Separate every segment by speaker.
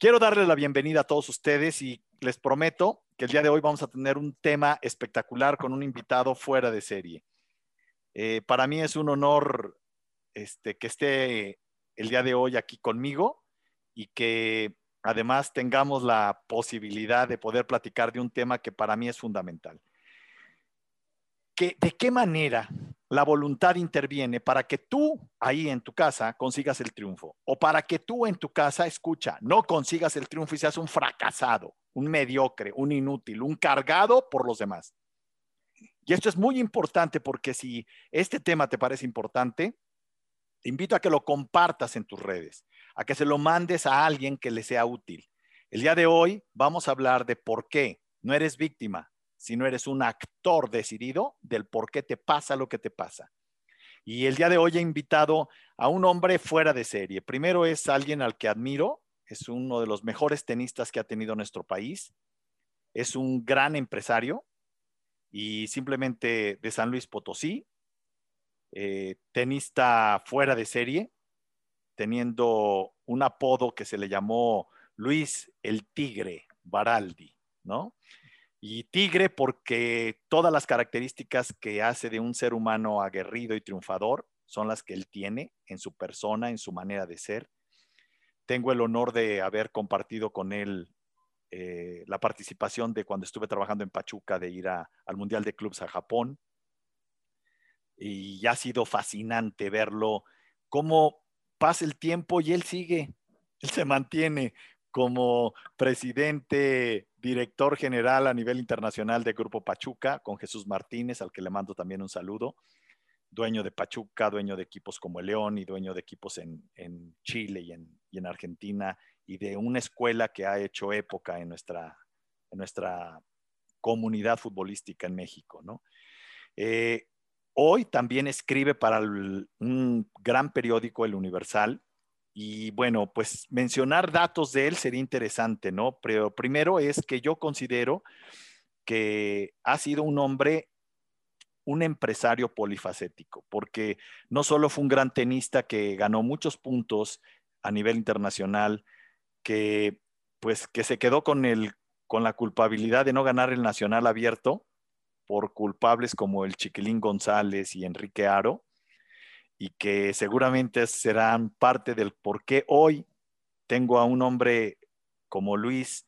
Speaker 1: Quiero darle la bienvenida a todos ustedes y les prometo que el día de hoy vamos a tener un tema espectacular con un invitado fuera de serie. Eh, para mí es un honor este, que esté el día de hoy aquí conmigo y que además tengamos la posibilidad de poder platicar de un tema que para mí es fundamental. ¿De qué manera la voluntad interviene para que tú ahí en tu casa consigas el triunfo o para que tú en tu casa, escucha, no consigas el triunfo y seas un fracasado, un mediocre, un inútil, un cargado por los demás? Y esto es muy importante porque si este tema te parece importante, te invito a que lo compartas en tus redes, a que se lo mandes a alguien que le sea útil. El día de hoy vamos a hablar de por qué no eres víctima, sino eres un actor decidido del por qué te pasa lo que te pasa. Y el día de hoy he invitado a un hombre fuera de serie. Primero es alguien al que admiro, es uno de los mejores tenistas que ha tenido nuestro país, es un gran empresario y simplemente de San Luis Potosí, eh, tenista fuera de serie, teniendo un apodo que se le llamó Luis el Tigre Baraldi, ¿no? Y tigre porque todas las características que hace de un ser humano aguerrido y triunfador son las que él tiene en su persona, en su manera de ser. Tengo el honor de haber compartido con él eh, la participación de cuando estuve trabajando en Pachuca, de ir al Mundial de Clubs a Japón. Y ha sido fascinante verlo, cómo pasa el tiempo y él sigue, él se mantiene como presidente, director general a nivel internacional de Grupo Pachuca, con Jesús Martínez, al que le mando también un saludo, dueño de Pachuca, dueño de equipos como León y dueño de equipos en, Chile y en, Argentina, y de una escuela que ha hecho época en nuestra, en nuestra comunidad futbolística en México. ¿no? Eh, hoy también escribe para un gran periódico, El Universal, y bueno, pues mencionar datos de él sería interesante, ¿no? Pero primero es que yo considero que ha sido un hombre, un empresario polifacético, porque no solo fue un gran tenista que ganó muchos puntos a nivel internacional, que pues que se quedó con el con la culpabilidad de no ganar el nacional abierto por culpables como el Chiquilín González y Enrique Aro, y que seguramente serán parte del por qué hoy tengo a un hombre como Luis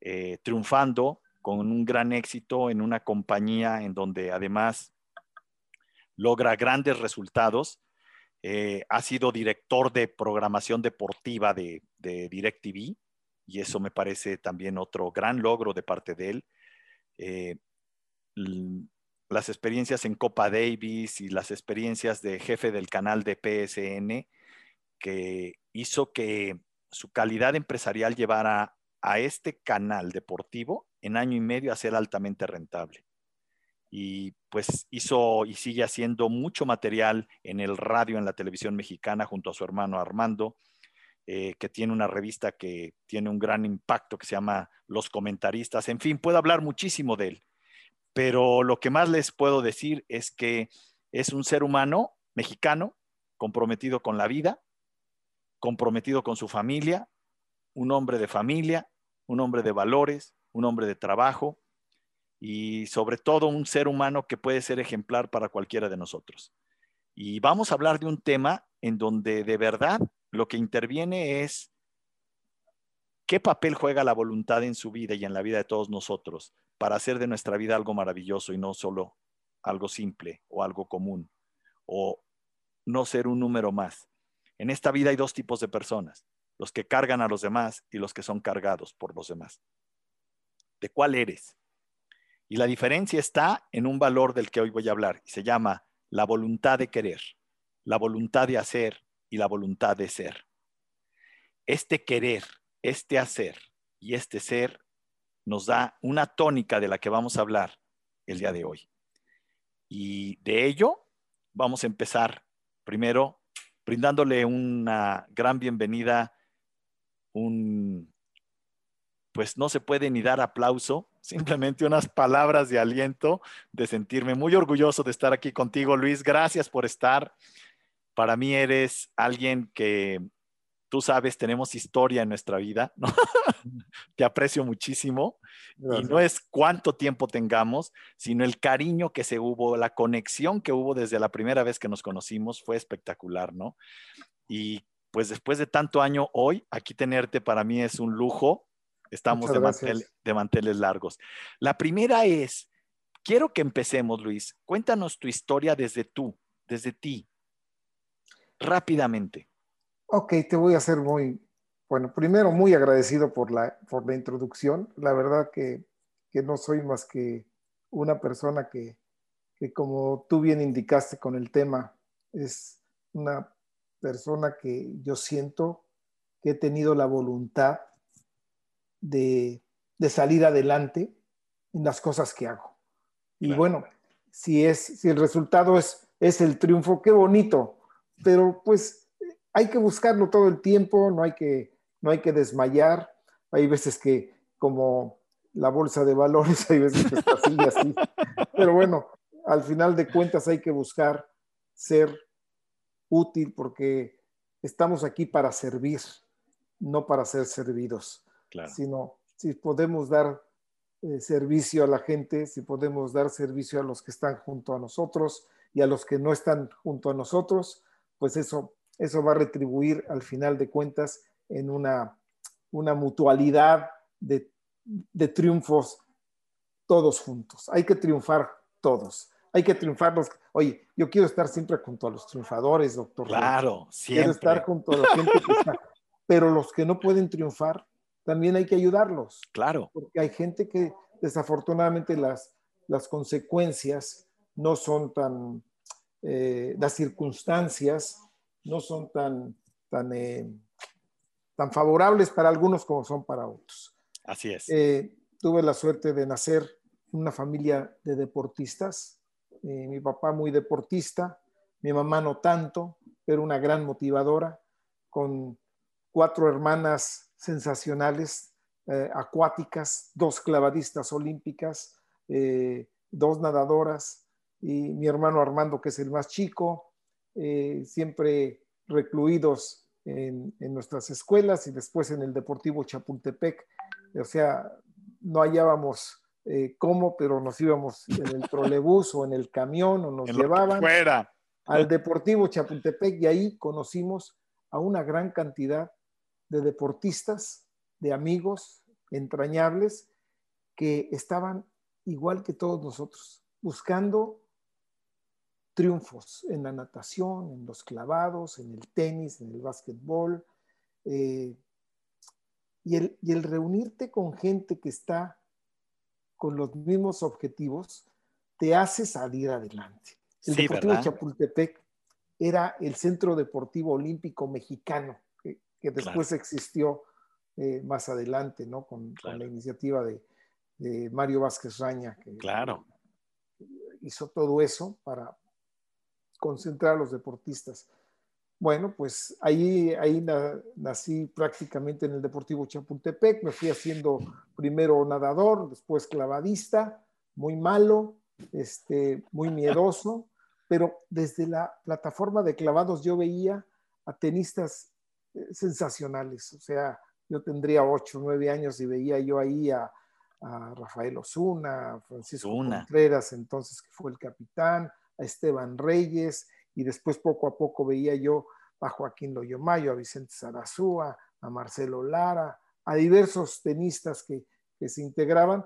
Speaker 1: eh, triunfando con un gran éxito en una compañía en donde además logra grandes resultados. Eh, ha sido director de programación deportiva de, DirecTV y eso me parece también otro gran logro de parte de él. Eh, las experiencias en Copa Davis y las experiencias de jefe del canal de PSN, que hizo que su calidad empresarial llevara a este canal deportivo en año y medio a ser altamente rentable. Y pues hizo y sigue haciendo mucho material en el radio, en la televisión mexicana, junto a su hermano Armando, eh, que tiene una revista que tiene un gran impacto que se llama Los Comentaristas. En fin, puedo hablar muchísimo de él pero lo que más les puedo decir es que es un ser humano mexicano comprometido con la vida, comprometido con su familia, un hombre de familia, un hombre de valores, un hombre de trabajo y sobre todo un ser humano que puede ser ejemplar para cualquiera de nosotros. Y vamos a hablar de un tema en donde de verdad lo que interviene es qué papel juega la voluntad en su vida y en la vida de todos nosotros para hacer de nuestra vida algo maravilloso y no solo algo simple o algo común o no ser un número más. En esta vida hay dos tipos de personas, los que cargan a los demás y los que son cargados por los demás. ¿De cuál eres? Y la diferencia está en un valor del que hoy voy a hablar y se llama la voluntad de querer, la voluntad de hacer y la voluntad de ser. Este querer, este hacer y este ser nos da una tónica de la que vamos a hablar el día de hoy. Y de ello vamos a empezar primero brindándole una gran bienvenida, un, pues no se puede ni dar aplauso, simplemente unas palabras de aliento, de sentirme muy orgulloso de estar aquí contigo, Luis. Gracias por estar. Para mí eres alguien que tú sabes, tenemos historia en nuestra vida, ¿no? Te aprecio muchísimo. Y no es cuánto tiempo tengamos, sino el cariño que se hubo, la conexión que hubo desde la primera vez que nos conocimos fue espectacular, ¿no? Y pues después de tanto año hoy, aquí tenerte para mí es un lujo. Estamos de, de manteles largos. La primera es, quiero que empecemos, Luis. Cuéntanos tu historia desde tú, desde ti, rápidamente.
Speaker 2: Ok, te voy a hacer muy, bueno, primero muy agradecido por la, por la introducción. La verdad que, que no soy más que una persona que, que, como tú bien indicaste con el tema, es una persona que yo siento que he tenido la voluntad de, de salir adelante en las cosas que hago. Y bueno, si, es, si el resultado es, es el triunfo, qué bonito, pero pues hay que buscarlo todo el tiempo, no hay que, no hay que desmayar. Hay veces que, como la bolsa de valores, hay veces que está así y así. Pero bueno, al final de cuentas hay que buscar ser útil porque estamos aquí para servir, no para ser servidos, sino si podemos dar eh, servicio a la gente, si podemos dar servicio a los que están junto a nosotros y a los que no están junto a nosotros, pues eso, eso va a retribuir al final de cuentas en una, una mutualidad de, de triunfos todos juntos. Hay que triunfar todos. Hay que triunfar los. Oye, yo quiero estar siempre junto a los triunfadores, doctor.
Speaker 1: Claro, siempre.
Speaker 2: Quiero estar junto a la gente que está. Pero los que no pueden triunfar, también hay que ayudarlos.
Speaker 1: Claro.
Speaker 2: Porque hay gente que desafortunadamente las, las consecuencias no son tan, eh, las circunstancias no son tan, tan, eh, tan favorables para algunos como son para otros.
Speaker 1: Así es.
Speaker 2: Eh, tuve la suerte de nacer en una familia de deportistas. mi papá muy deportista, mi mamá no tanto, pero una gran motivadora, con cuatro hermanas sensacionales, eh, acuáticas, dos clavadistas olímpicas, eh, dos nadadoras y mi hermano Armando, que es el más chico, eh, siempre recluidos en, nuestras escuelas y después en el Deportivo Chapultepec. O sea, no hallábamos cómo, pero nos íbamos en el trolebús o en el camión o nos llevaban al Deportivo Chapultepec y ahí conocimos a una gran cantidad de deportistas, de amigos entrañables que estaban igual que todos nosotros, buscando triunfos en la natación, en los clavados, en el tenis, en el básquetbol. Eh, y, el, y, el, reunirte con gente que está con los mismos objetivos te hace salir adelante. El Deportivo Chapultepec era el Centro Deportivo Olímpico Mexicano que después existió eh, más adelante, ¿no? Con, la iniciativa de, Mario Vázquez Raña, que
Speaker 1: claro.
Speaker 2: hizo todo eso para concentrar a los deportistas. Bueno, pues ahí, ahí nací prácticamente en el Deportivo Chapultepec, me fui haciendo primero nadador, después clavadista, muy malo, este, muy miedoso, pero desde la plataforma de clavados yo veía a tenistas sensacionales. O sea, yo tendría ocho, nueve años y veía yo ahí a, Rafael Osuna, a Francisco Contreras, entonces que fue el capitán, a Esteban Reyes, y después poco a poco veía yo a Joaquín Loyomayo, a Vicente Sarazúa, a Marcelo Lara, a diversos tenistas que, que se integraban,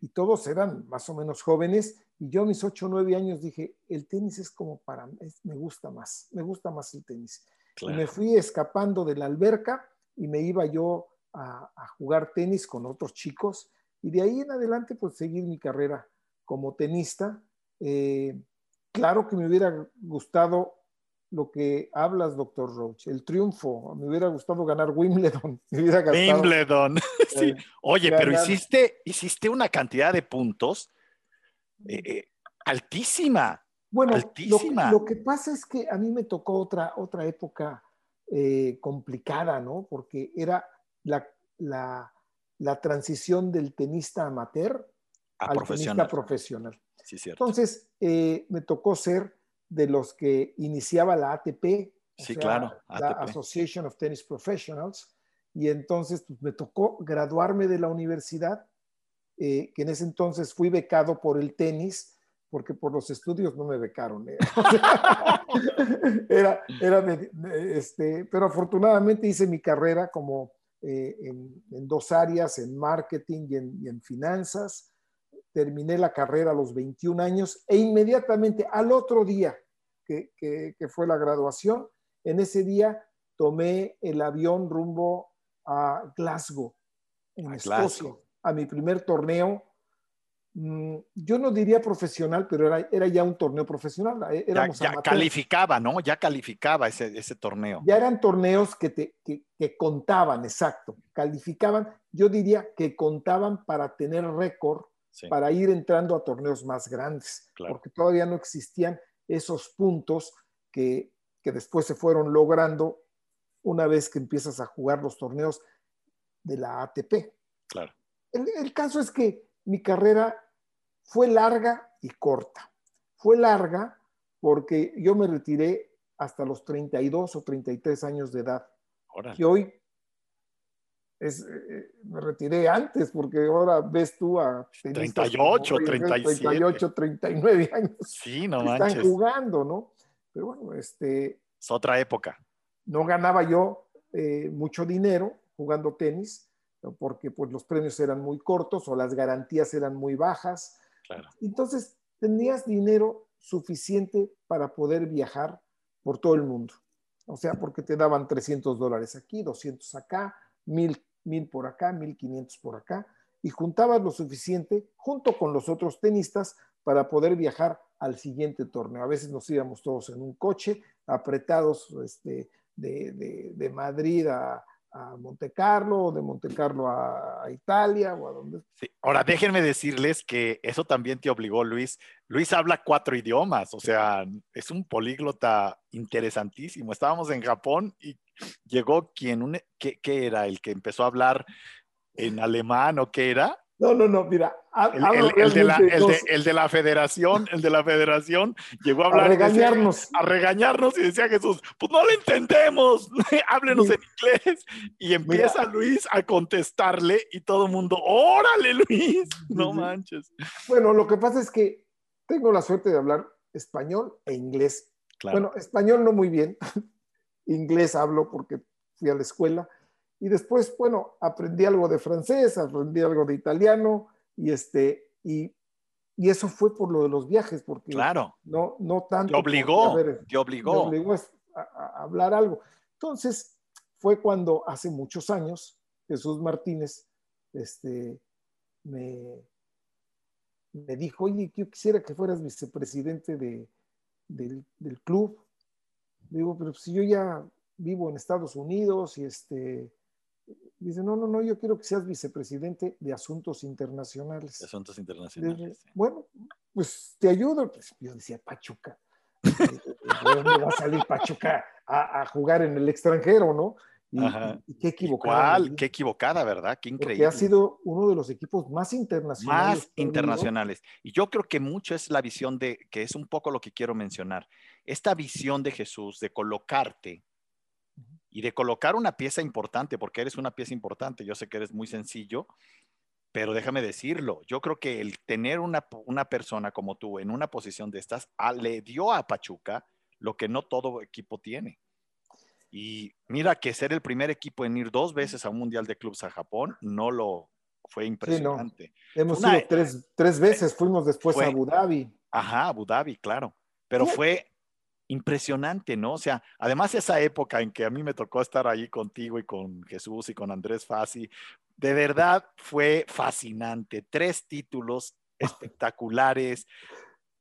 Speaker 2: y todos eran más o menos jóvenes, y yo a mis ocho o nueve años dije, el tenis es como para, me gusta más, me gusta más el tenis. Y me fui escapando de la alberca y me iba yo a, jugar tenis con otros chicos y de ahí en adelante pues seguir mi carrera como tenista. Eh, claro que me hubiera gustado lo que hablas, doctor Roach, el triunfo. Me hubiera gustado ganar Wimbledon.
Speaker 1: Wimbledon. sí. Eh, Oye, pero hiciste, hiciste una cantidad de puntos eh, altísima.
Speaker 2: Bueno, lo, que pasa es que a mí me tocó otra, otra época eh, complicada, ¿no? Porque era la, la, transición del tenista amateur al tenista profesional.
Speaker 1: Sí, cierto.
Speaker 2: Entonces, eh, me tocó ser de los que iniciaba la ATP
Speaker 1: sí, claro.
Speaker 2: La Association of Tennis Professionals. Y entonces pues, me tocó graduarme de la universidad, eh, que en ese entonces fui becado por el tenis, porque por los estudios no me becaron. ¿eh? era, era este, pero afortunadamente hice mi carrera como eh, en, dos áreas, en marketing y en, finanzas. Terminé la carrera a los 21 años e inmediatamente al otro día que, que fue la graduación, en ese día tomé el avión rumbo a Glasgow, en Escocia, a mi primer torneo. Mm, yo no diría profesional, pero era, era ya un torneo profesional. Eh,
Speaker 1: ya, calificaba, ¿no? Ya calificaba ese, ese torneo.
Speaker 2: Ya eran torneos que, te, que, que, contaban, exacto. Calificaban, yo diría que contaban para tener récord, para ir entrando a torneos más grandes, porque todavía no existían esos puntos que, que después se fueron logrando una vez que empiezas a jugar los torneos de la ATP.
Speaker 1: Claro.
Speaker 2: El, caso es que mi carrera fue larga y corta. Fue larga porque yo me retiré hasta los 32 o 33 años de edad. Y hoy es, eh, me retiré antes porque ahora ves tú a
Speaker 1: 38, 37.
Speaker 2: 38, 39 años.
Speaker 1: Sí, no
Speaker 2: Están jugando, ¿no? Pero bueno, este...
Speaker 1: Es otra época
Speaker 2: no ganaba yo eh, mucho dinero jugando tenis, porque pues, los premios eran muy cortos o las garantías eran muy bajas. Entonces, tenías dinero suficiente para poder viajar por todo el mundo. O sea, porque te daban 300 dólares aquí, 200 acá, 1000, mil por acá, 1500 por acá, y juntabas lo suficiente junto con los otros tenistas para poder viajar al siguiente torneo. A veces nos íbamos todos en un coche, apretados, este, de, Madrid a, a Monte Carlo, de Monte Carlo a, Italia o a donde.
Speaker 1: Sí. Ahora, déjenme decirles que eso también te obligó, Luis. Luis habla cuatro idiomas, o sea, es un políglota interesantísimo. Estábamos en Japón y llegó quien, un, ¿qué, ¿qué, era? El que empezó a hablar en alemán o qué era?
Speaker 2: No, no, no, mira.
Speaker 1: El, de la, federación, el de la federación, llegó a hablar.
Speaker 2: A regañarnos.
Speaker 1: a regañarnos y decía Jesús, pues no lo entendemos, háblenos en inglés. Y empieza Luis a contestarle y todo el mundo, órale Luis, no manches.
Speaker 2: Bueno, lo que pasa es que tengo la suerte de hablar español e inglés. Bueno, español no muy bien, inglés hablo porque fui a la escuela y después, bueno, aprendí algo de francés, aprendí algo de italiano y este, y, y eso fue por lo de los viajes, porque
Speaker 1: claro.
Speaker 2: no, no tanto.
Speaker 1: Te obligó, te obligó.
Speaker 2: Te obligó a, hablar algo. Entonces, fue cuando hace muchos años Jesús Martínez este, me, me dijo, oye, yo quisiera que fueras vicepresidente de, del, del, club. Digo, pero si yo ya vivo en Estados Unidos y este, Dice, no, no, no, yo quiero que seas vicepresidente de Asuntos Internacionales.
Speaker 1: De Asuntos Internacionales.
Speaker 2: Bueno, pues te ayudo. Pues, yo decía, Pachuca. ¿Dónde va a salir Pachuca a, jugar en el extranjero, no? Y, qué equivocada.
Speaker 1: Qué equivocada, ¿verdad? Qué increíble.
Speaker 2: Porque ha sido uno de los equipos más internacionales.
Speaker 1: Más internacionales. Y yo creo que mucho es la visión de, que es un poco lo que quiero mencionar, esta visión de Jesús de colocarte y de colocar una pieza importante, porque eres una pieza importante. Yo sé que eres muy sencillo, pero déjame decirlo, yo creo que el tener una, una persona como tú en una posición de estas ah, le dio a Pachuca lo que no todo equipo tiene. Y mira que ser el primer equipo en ir dos veces a un Mundial de Clubs a Japón no lo fue impresionante.
Speaker 2: Hemos ido tres, tres, veces, fuimos después a Abu Dhabi.
Speaker 1: Ajá, Abu Dhabi, claro. Pero fue impresionante, ¿no? O sea, además esa época en que a mí me tocó estar ahí contigo y con Jesús y con Andrés Fassi, de verdad fue fascinante. Tres títulos espectaculares,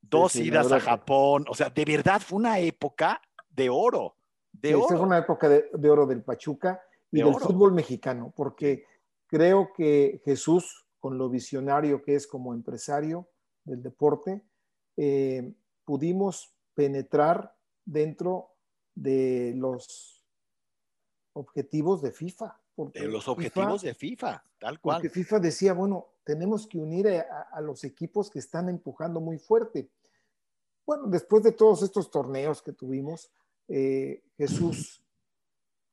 Speaker 1: dos idas a Japón, o sea, de verdad fue una época de oro. De oro.
Speaker 2: Fue una época de, oro del Pachuca y del fútbol mexicano, porque creo que Jesús, con lo visionario que es como empresario del deporte, eh, pudimos penetrar dentro de los objetivos de FIFA.
Speaker 1: De los objetivos de FIFA, tal cual.
Speaker 2: Porque FIFA decía, bueno, tenemos que unir a, los equipos que están empujando muy fuerte. Bueno, después de todos estos torneos que tuvimos, eh, Jesús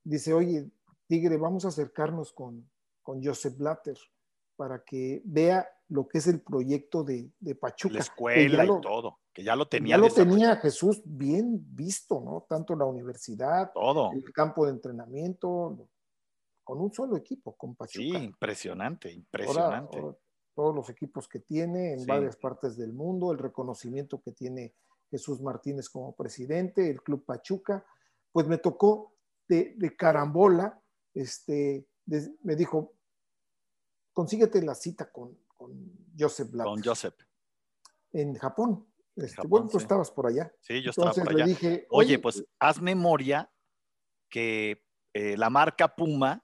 Speaker 2: dice, oye, Tigre, vamos a acercarnos con, con Joseph Blatter para que vea lo que es el proyecto de, de Pachuca.
Speaker 1: La escuela y todo, que ya lo tenía.
Speaker 2: Ya lo tenía Jesús bien visto, ¿no? Tanto la universidad,
Speaker 1: todo.
Speaker 2: el campo de entrenamiento, con un solo equipo, con Pachuca.
Speaker 1: Sí, impresionante, impresionante.
Speaker 2: Ahora, ahora, todos los equipos que tiene en
Speaker 1: Sí.
Speaker 2: varias partes del mundo, el reconocimiento que tiene Jesús Martínez como presidente, el Club Pachuca, pues me tocó de, de carambola, este, de- me dijo, consíguete la cita con, con Joseph
Speaker 1: Con Joseph.
Speaker 2: en Japón. Este,
Speaker 1: Japón,
Speaker 2: bueno, tú
Speaker 1: sí.
Speaker 2: estabas por allá.
Speaker 1: Sí, yo estaba
Speaker 2: Entonces
Speaker 1: por
Speaker 2: le
Speaker 1: allá.
Speaker 2: dije,
Speaker 1: Oye, pues haz memoria que eh, la marca Puma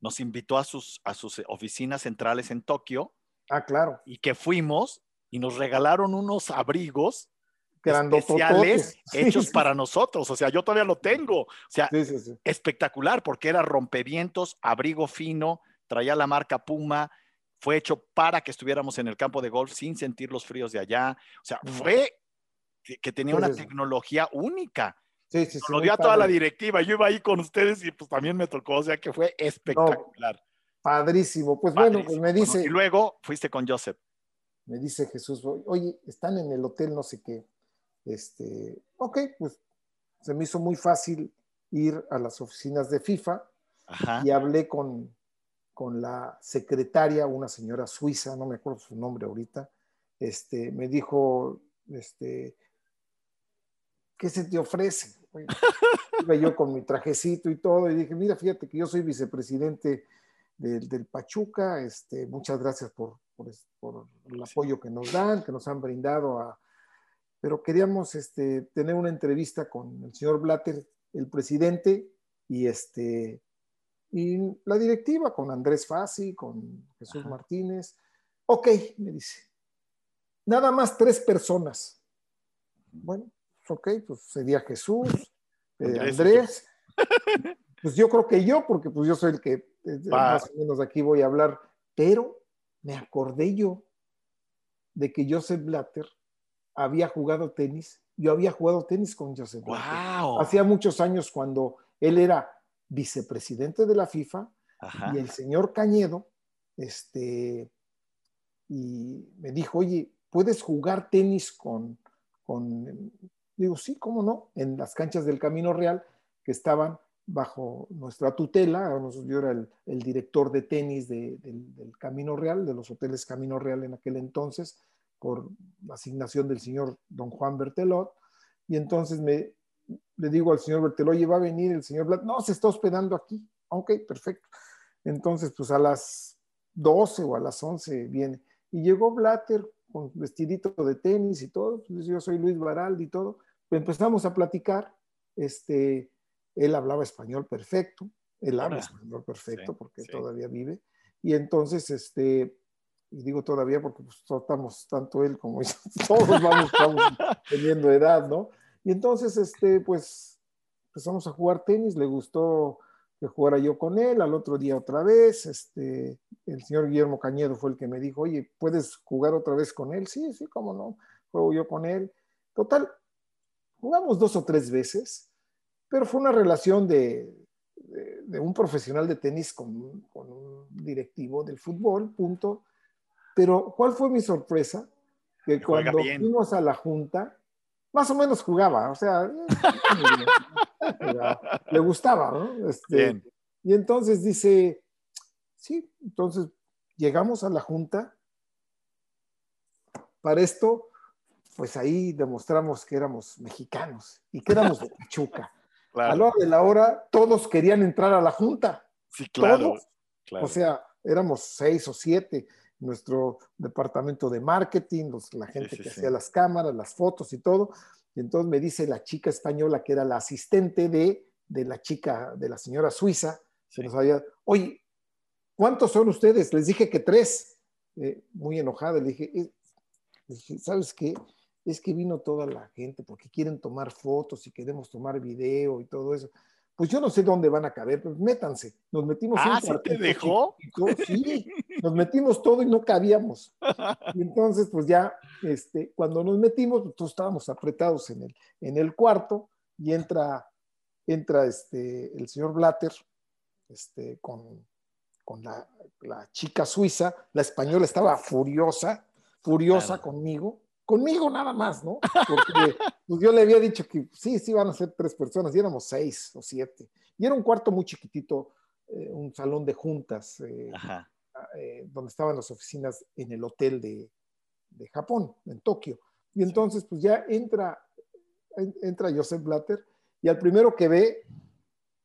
Speaker 1: nos invitó a sus, a sus oficinas centrales en Tokio
Speaker 2: ah, claro,
Speaker 1: y que fuimos y nos regalaron unos abrigos especiales hechos
Speaker 2: sí,
Speaker 1: para nosotros. O sea, yo todavía lo tengo. O sea,
Speaker 2: sí.
Speaker 1: espectacular porque era rompevientos, abrigo fino, traía la marca Puma, fue hecho para que estuviéramos en el campo de golf sin sentir los fríos de allá. O sea, fue que, que tenía una tecnología única.
Speaker 2: Sí, sí, sí,
Speaker 1: lo dio a toda la directiva. Yo iba ahí con ustedes y pues también me tocó, o sea que fue espectacular.
Speaker 2: Padrísimo. Pues bueno, pues me dice,
Speaker 1: Bueno, y luego fuiste con Joseph.
Speaker 2: me dice Jesús, oye, están en el hotel no sé qué. Este, ok, pues se me hizo muy fácil ir a las oficinas de FIFA
Speaker 1: Ajá.
Speaker 2: y hablé con, con la secretaria, una señora suiza, no me acuerdo su nombre ahorita, este, me dijo, este, ¿qué se te ofrece? Iba yo con mi trajecito y todo y dije, mira, fíjate que yo soy vicepresidente del, del Pachuca, este, muchas gracias por, por el apoyo que nos dan, que nos han brindado a... Pero queríamos este, tener una entrevista con el señor Blatter, el presidente, y este, y la directiva con Andrés Fassi, con Jesús
Speaker 1: Ajá.
Speaker 2: Martínez. Ok, me dice. Nada más tres personas. Bueno, pues ok, pues sería Jesús, eh,
Speaker 1: Andrés.
Speaker 2: Pues yo creo que yo, porque pues yo soy el que eh,
Speaker 1: Va.
Speaker 2: más o menos aquí voy a hablar. Pero me acordé yo de que Joseph Blatter había jugado tenis. Yo había jugado tenis con Joseph Blatter
Speaker 1: ¡Wow!
Speaker 2: hacía muchos años cuando él era vicepresidente de la FIFA
Speaker 1: Ajá.
Speaker 2: y el señor Cañedo, este, y me dijo, oye, ¿puedes jugar tenis con, con, digo, sí, cómo no, en las canchas del Camino Real que estaban bajo nuestra tutela, yo era el, el director de tenis de- del, del Camino Real, de los hoteles Camino Real en aquel entonces, por asignación del señor don Juan Bertelot, y entonces me, le digo al señor Bertelot, oye, va a venir el señor Blatt, no, se está hospedando aquí, ok, perfecto. Entonces, pues a las 12 o a las 11 viene, y llegó Blatter con vestidito de tenis y todo, pues yo soy Luis Baraldi y todo, empezamos a platicar, este, él hablaba español perfecto, él habla español perfecto
Speaker 1: sí,
Speaker 2: porque
Speaker 1: sí.
Speaker 2: todavía vive, y entonces, este, y digo todavía porque pues, estamos, tanto él como yo, todos vamos, vamos teniendo edad, ¿no? Y entonces, este, pues, empezamos a jugar tenis, le gustó que jugara yo con él, al otro día otra vez, este, el señor Guillermo Cañedo fue el que me dijo, oye, ¿puedes jugar otra vez con él? Sí, sí, cómo no, juego yo con él. Total, jugamos dos o tres veces, pero fue una relación de, de, de un profesional de tenis con, con un directivo del fútbol, punto. Pero, ¿cuál fue mi sorpresa? Que cuando
Speaker 1: bien.
Speaker 2: fuimos a la junta, más o menos jugaba, o sea, eh, le gustaba, ¿no? Este,
Speaker 1: Bien.
Speaker 2: Y entonces dice, sí, entonces llegamos a la junta. Para esto, pues ahí demostramos que éramos mexicanos y que éramos de Pachuca. A la hora de la hora, todos querían entrar a la junta.
Speaker 1: Sí, claro.
Speaker 2: todos.
Speaker 1: claro.
Speaker 2: O sea, éramos seis o siete. Nuestro departamento de marketing, los- la gente
Speaker 1: sí,
Speaker 2: que
Speaker 1: sí.
Speaker 2: hacía las cámaras, las fotos y todo. Y entonces me dice la chica española, que era la asistente de, de la chica, de la señora suiza, se
Speaker 1: Sí.
Speaker 2: nos había, oye, ¿cuántos son ustedes? Les dije que tres. Eh, muy enojada, le dije, "Eh", le dije, ¿sabes qué? Es que vino toda la gente porque quieren tomar fotos y queremos tomar video y todo eso. Pues yo no sé dónde van a caber, pues métanse. Nos metimos en
Speaker 1: Ah, ¿sí te dejó?
Speaker 2: chiquito, Sí, nos metimos todo y no cabíamos. Y entonces, pues ya, este, cuando nos metimos, pues todos estábamos apretados en el, en el cuarto y entra entra este, el señor Blatter este, con, con la, chica suiza, la española estaba furiosa, furiosa conmigo, conmigo nada más, ¿no? Porque pues, yo le había dicho que sí, sí van a ser tres personas, y éramos seis o siete. Y era un cuarto muy chiquitito, eh, un salón de juntas, eh, eh, donde estaban las oficinas en el hotel de, de Japón, en Tokio. Y entonces, pues ya entra, entra Joseph Blatter y al primero que ve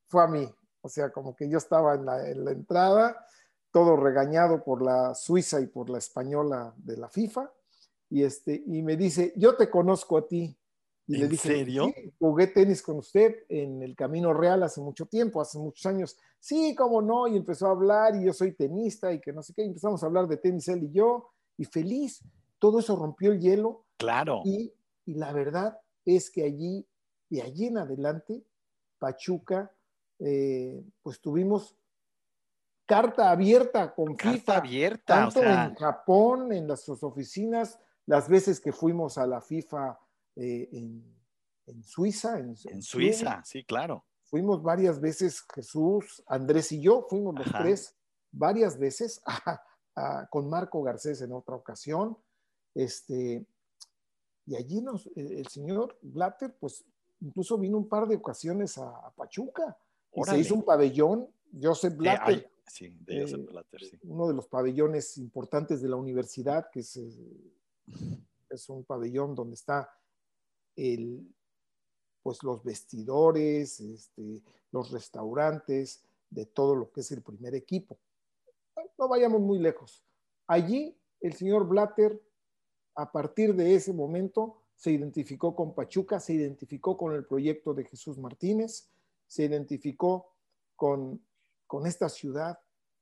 Speaker 2: fue a mí. O sea, como que yo estaba en la, en la entrada, todo regañado por la Suiza y por la española de la FIFA. Y, este, y me dice, yo te conozco a ti. Y
Speaker 1: ¿En
Speaker 2: le dije,
Speaker 1: serio?
Speaker 2: jugué tenis con usted en el Camino Real hace mucho tiempo, hace muchos años. Sí, cómo no, y empezó a hablar, y yo soy tenista, y que no sé qué, y empezamos a hablar de tenis él y yo, y feliz. Todo eso rompió el hielo.
Speaker 1: Claro.
Speaker 2: Y, y la verdad es que allí, de allí en adelante, Pachuca, eh, pues tuvimos carta abierta con
Speaker 1: carta
Speaker 2: FIFA,
Speaker 1: abierta,
Speaker 2: tanto
Speaker 1: o sea,
Speaker 2: en Japón, en las sus oficinas, las veces que fuimos a la FIFA eh, en, en, Suiza. En,
Speaker 1: en Suiza, sí, claro.
Speaker 2: Fuimos varias veces, Jesús, Andrés y yo, fuimos los Ajá. tres varias veces, a, a, con Marco Garcés en otra ocasión. Este, y allí nos, el, el señor Blatter, pues incluso vino un par de ocasiones a, a Pachuca y Órale. se hizo un pabellón, Joseph Blatter.
Speaker 1: Eh, sí, de Joseph eh, Blatter, sí.
Speaker 2: Uno de los pabellones importantes de la universidad, que es, eh, es un pabellón donde está el, pues los vestidores, este, los restaurantes, de todo lo que es el primer equipo. No vayamos muy lejos. Allí el señor Blatter, a partir de ese momento, se identificó con Pachuca, se identificó con el proyecto de Jesús Martínez, se identificó con, con esta ciudad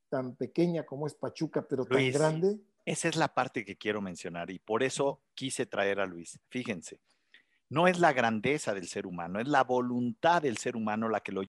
Speaker 2: tan pequeña como es Pachuca, pero tan grande.
Speaker 1: Esa es la parte que quiero mencionar y por eso quise traer a Luis. Fíjense, no es la grandeza del ser humano, es la voluntad del ser humano la que lo